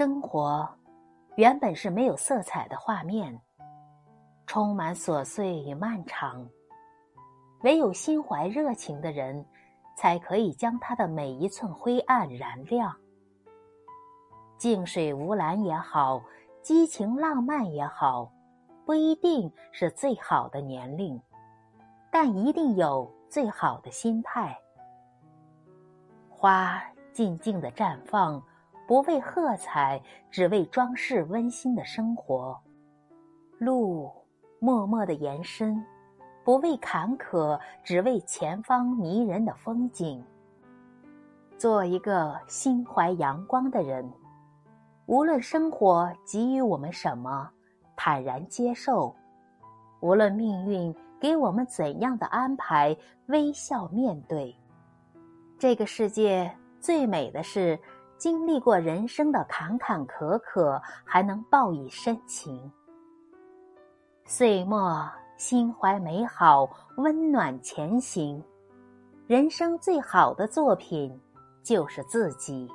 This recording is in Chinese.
生活原本是没有色彩的画面，充满琐碎与漫长。唯有心怀热情的人，才可以将它的每一寸灰暗燃亮。静水无澜也好，激情浪漫也好，不一定是最好的年龄，但一定有最好的心态。花静静的绽放，不为喝彩，只为装饰温馨的生活；路默默的延伸。不为坎坷，只为前方迷人的风景。做一个心怀阳光的人，无论生活给予我们什么，坦然接受；无论命运给我们怎样的安排，微笑面对。这个世界最美的是，经历过人生的坎坎坷坷，还能报以深情。岁末。心怀美好，温暖前行。人生最好的作品，就是自己。